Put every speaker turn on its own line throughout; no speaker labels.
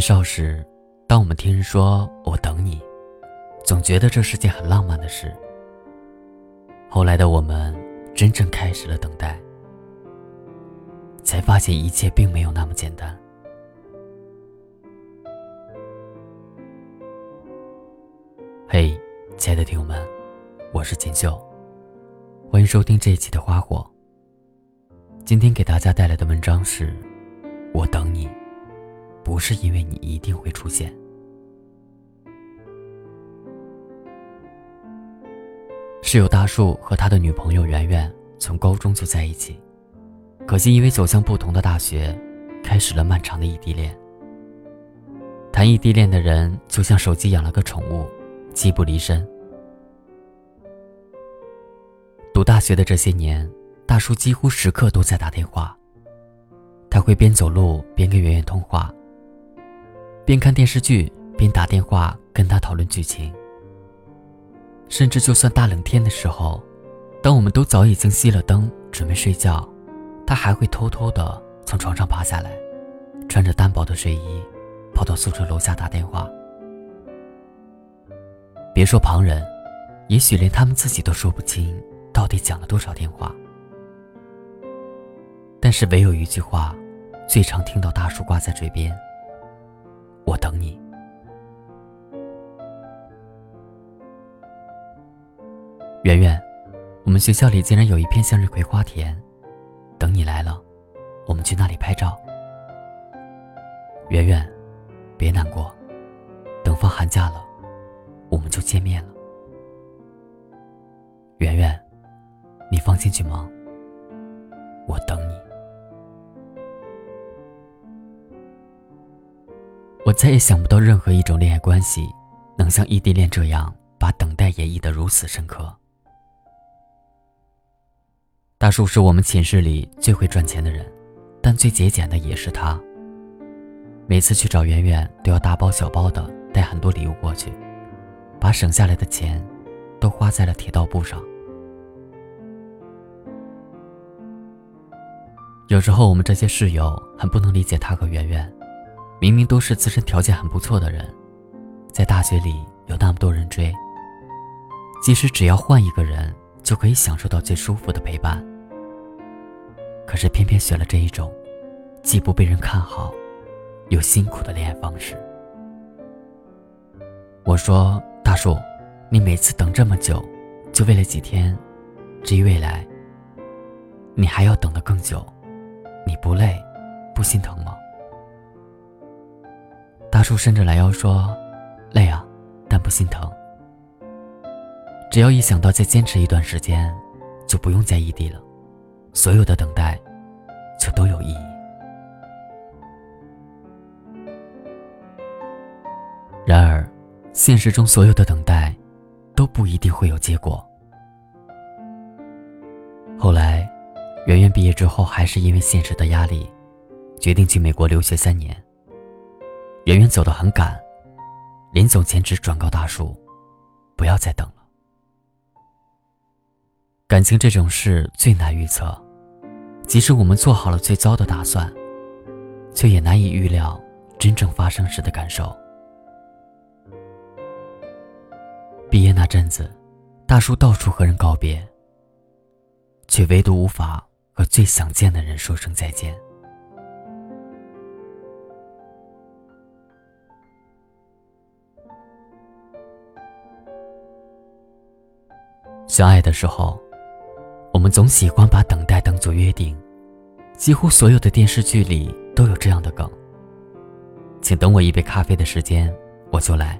年少时，当我们听人说“我等你”，总觉得这是件很浪漫的事。后来的我们真正开始了等待，才发现一切并没有那么简单。嘿，亲爱的听友们，我是锦绣，欢迎收听这一期的《花火》。今天给大家带来的文章是：我等你。不是因为你一定会出现。室友大树和他的女朋友圆圆从高中就在一起，可惜因为走向不同的大学，开始了漫长的异地恋。谈异地恋的人就像手机养了个宠物，机不离身。读大学的这些年，大叔几乎时刻都在打电话，他会边走路边跟圆圆通话。边看电视剧边打电话跟他讨论剧情，甚至就算大冷天的时候，当我们都早已经熄了灯准备睡觉，他还会偷偷的从床上爬下来，穿着单薄的睡衣，跑到宿舍楼下打电话。别说旁人，也许连他们自己都说不清到底讲了多少电话。但是唯有一句话，最常听到大叔挂在嘴边。我等你，圆圆。我们学校里竟然有一片向日葵花田，等你来了，我们去那里拍照。圆圆，别难过，等放寒假了，我们就见面了。圆圆，你放心去忙，我等你。我再也想不到任何一种恋爱关系，能像异地恋这样把等待演绎的如此深刻。大叔是我们寝室里最会赚钱的人，但最节俭的也是他。每次去找圆圆，都要大包小包的带很多礼物过去，把省下来的钱，都花在了铁道部上。有时候我们这些室友很不能理解他和圆圆。明明都是自身条件很不错的人，在大学里有那么多人追。即使只要换一个人，就可以享受到最舒服的陪伴。可是偏偏选了这一种，既不被人看好，又辛苦的恋爱方式。我说大树，你每次等这么久，就为了几天？至于未来，你还要等得更久，你不累，不心疼吗？大叔伸着懒腰说：“累啊，但不心疼。只要一想到再坚持一段时间，就不用再异地了，所有的等待就都有意义。然而，现实中所有的等待都不一定会有结果。后来，圆圆毕业之后，还是因为现实的压力，决定去美国留学三年。”圆圆走得很赶，临走前只转告大叔：“不要再等了。”感情这种事最难预测，即使我们做好了最糟的打算，却也难以预料真正发生时的感受。毕业那阵子，大叔到处和人告别，却唯独无法和最想见的人说声再见。相爱的时候，我们总喜欢把等待当作约定，几乎所有的电视剧里都有这样的梗。请等我一杯咖啡的时间，我就来；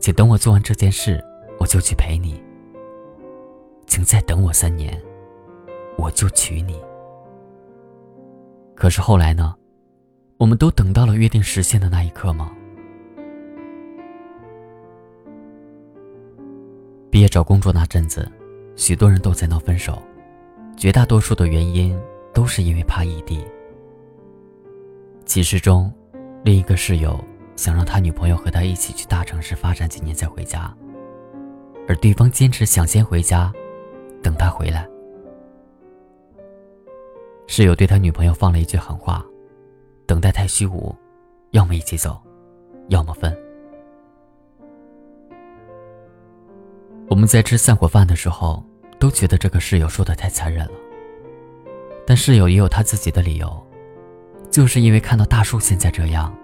请等我做完这件事，我就去陪你；请再等我三年，我就娶你。可是后来呢？我们都等到了约定实现的那一刻吗？毕业找工作那阵子，许多人都在闹分手，绝大多数的原因都是因为怕异地。寝室中，另一个室友想让他女朋友和他一起去大城市发展几年再回家，而对方坚持想先回家，等他回来。室友对他女朋友放了一句狠话：“等待太虚无，要么一起走，要么分。我们在吃散伙饭的时候，都觉得这个室友说的太残忍了。但室友也有他自己的理由，就是因为看到大树现在这样，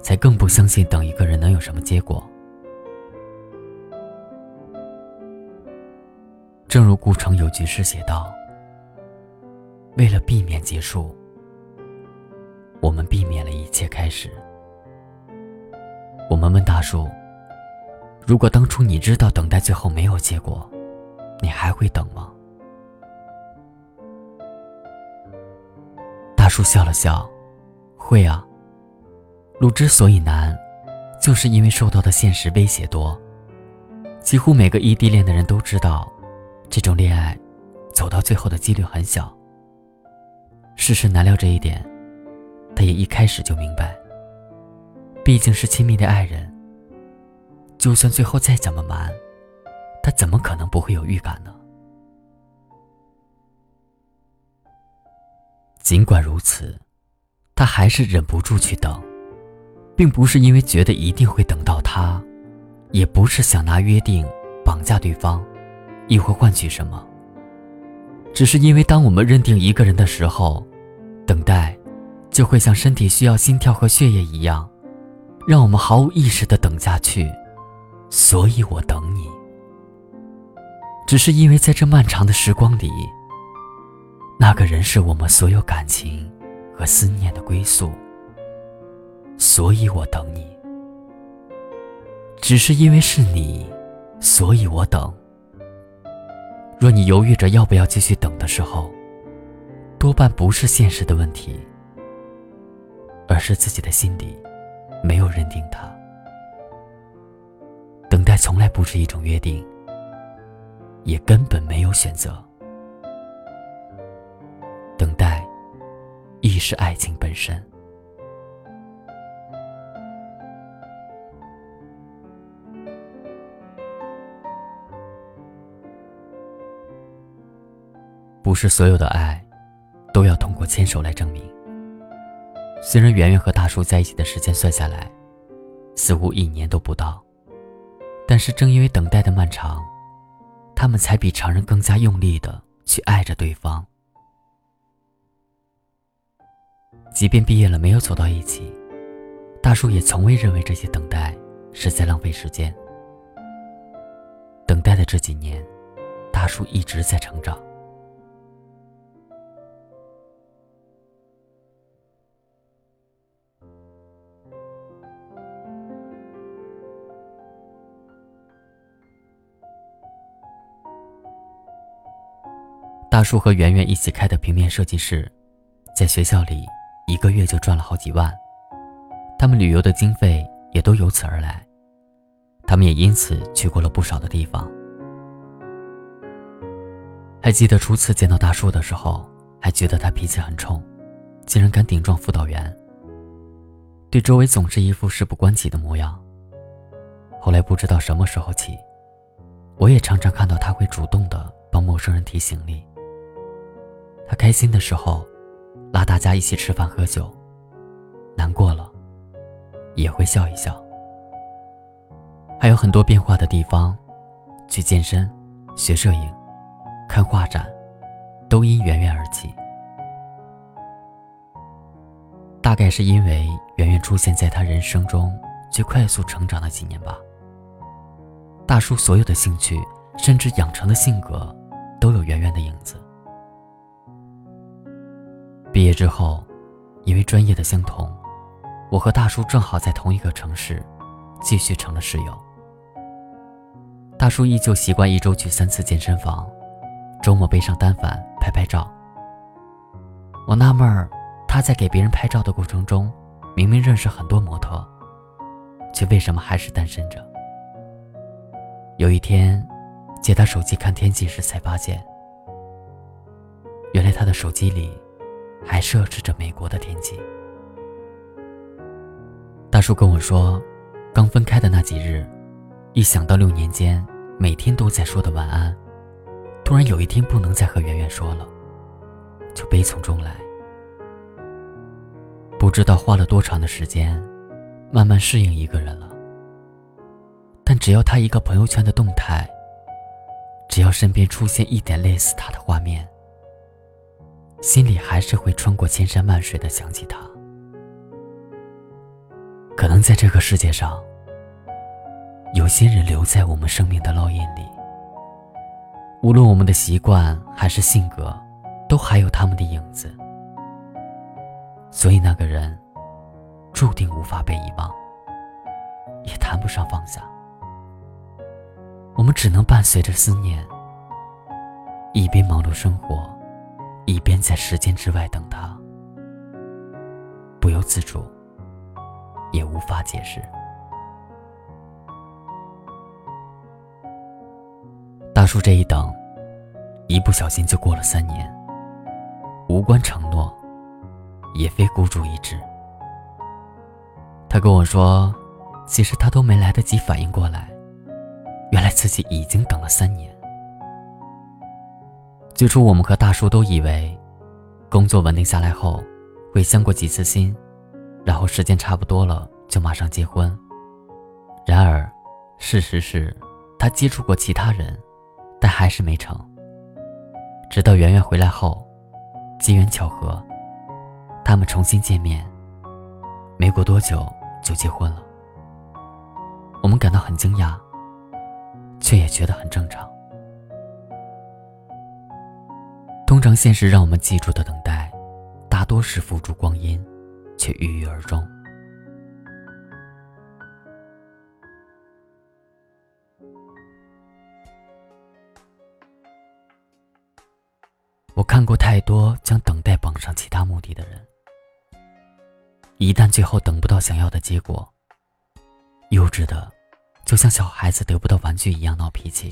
才更不相信等一个人能有什么结果。正如顾城有句诗写道：“为了避免结束，我们避免了一切开始。”我们问大树。如果当初你知道等待最后没有结果，你还会等吗？大叔笑了笑，会啊。路之所以难，就是因为受到的现实威胁多。几乎每个异地恋的人都知道，这种恋爱走到最后的几率很小。世事难料这一点，他也一开始就明白。毕竟是亲密的爱人。就算最后再怎么瞒，他怎么可能不会有预感呢？尽管如此，他还是忍不住去等，并不是因为觉得一定会等到他，也不是想拿约定绑架对方，亦或换取什么。只是因为当我们认定一个人的时候，等待就会像身体需要心跳和血液一样，让我们毫无意识的等下去。所以我等你，只是因为在这漫长的时光里，那个人是我们所有感情和思念的归宿。所以我等你，只是因为是你，所以我等。若你犹豫着要不要继续等的时候，多半不是现实的问题，而是自己的心里没有认定他。从来不是一种约定，也根本没有选择。等待，亦是爱情本身。不是所有的爱，都要通过牵手来证明。虽然圆圆和大叔在一起的时间算下来，似乎一年都不到。但是正因为等待的漫长，他们才比常人更加用力的去爱着对方。即便毕业了没有走到一起，大叔也从未认为这些等待是在浪费时间。等待的这几年，大叔一直在成长。大叔和圆圆一起开的平面设计室，在学校里一个月就赚了好几万，他们旅游的经费也都由此而来，他们也因此去过了不少的地方。还记得初次见到大叔的时候，还觉得他脾气很冲，竟然敢顶撞辅导员，对周围总是一副事不关己的模样。后来不知道什么时候起，我也常常看到他会主动的帮陌生人提行李。他开心的时候，拉大家一起吃饭喝酒；难过了，也会笑一笑。还有很多变化的地方，去健身、学摄影、看画展，都因圆圆而起。大概是因为圆圆出现在他人生中最快速成长的几年吧。大叔所有的兴趣，甚至养成的性格，都有圆圆的影子。毕业之后，因为专业的相同，我和大叔正好在同一个城市，继续成了室友。大叔依旧习惯一周去三次健身房，周末背上单反拍拍照。我纳闷儿，他在给别人拍照的过程中，明明认识很多模特，却为什么还是单身着？有一天，借他手机看天气时，才发现，原来他的手机里。还设置着美国的天气。大叔跟我说，刚分开的那几日，一想到六年间每天都在说的晚安，突然有一天不能再和圆圆说了，就悲从中来。不知道花了多长的时间，慢慢适应一个人了。但只要他一个朋友圈的动态，只要身边出现一点类似他的画面，心里还是会穿过千山万水的想起他。可能在这个世界上，有些人留在我们生命的烙印里，无论我们的习惯还是性格，都还有他们的影子。所以那个人，注定无法被遗忘，也谈不上放下。我们只能伴随着思念，一边忙碌生活，一边在时间之外等他，不由自主，也无法解释。大叔这一等，一不小心就过了三年，无关承诺。也非孤注一掷。他跟我说，其实他都没来得及反应过来，原来自己已经等了三年。最初我们和大叔都以为，工作稳定下来后，会相过几次心，然后时间差不多了就马上结婚。然而，事实是，他接触过其他人，但还是没成。直到圆圆回来后，机缘巧合。他们重新见面，没过多久就结婚了。我们感到很惊讶，却也觉得很正常。通常，现实让我们记住的等待，大多是付诸光阴，却郁郁而终。我看过太多将等待绑上其他目的的人。一旦最后等不到想要的结果，幼稚的，就像小孩子得不到玩具一样闹脾气；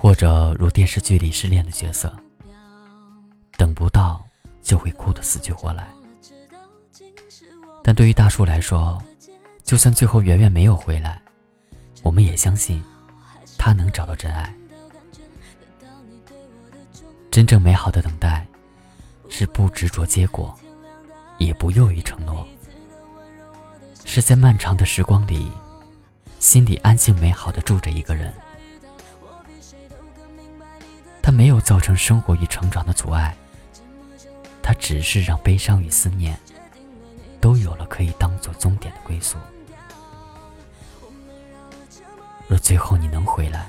或者如电视剧里失恋的角色，等不到就会哭得死去活来。但对于大树来说，就算最后圆圆没有回来，我们也相信他能找到真爱。真正美好的等待，是不执着结果。也不囿于承诺，是在漫长的时光里，心里安静美好的住着一个人。他没有造成生活与成长的阻碍，他只是让悲伤与思念，都有了可以当做终点的归宿。若最后你能回来，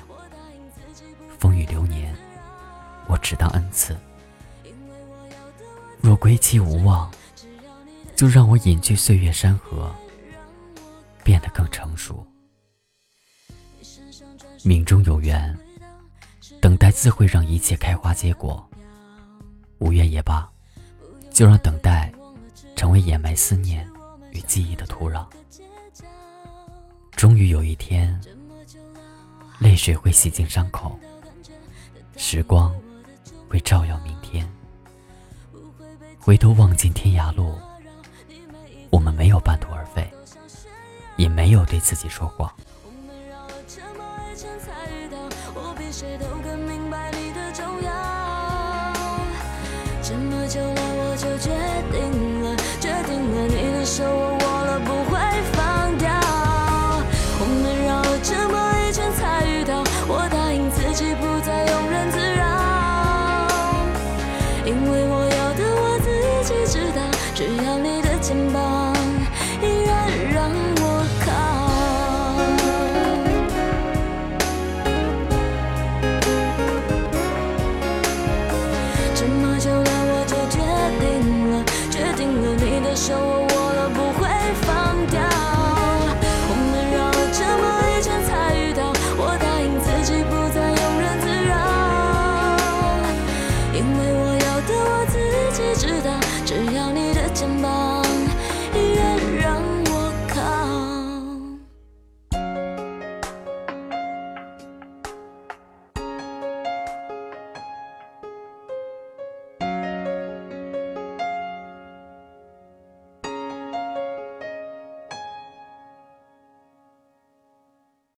风雨流年，我只当恩赐；若归期无望，就让我隐居岁月山河，变得更成熟。命中有缘，等待自会让一切开花结果。无缘也罢，就让等待成为掩埋思念与记忆的土壤。终于有一天，泪水会洗净伤口，时光会照耀明天。回头望尽天涯路。我们没有半途而废，也没有对自己说谎。谁都跟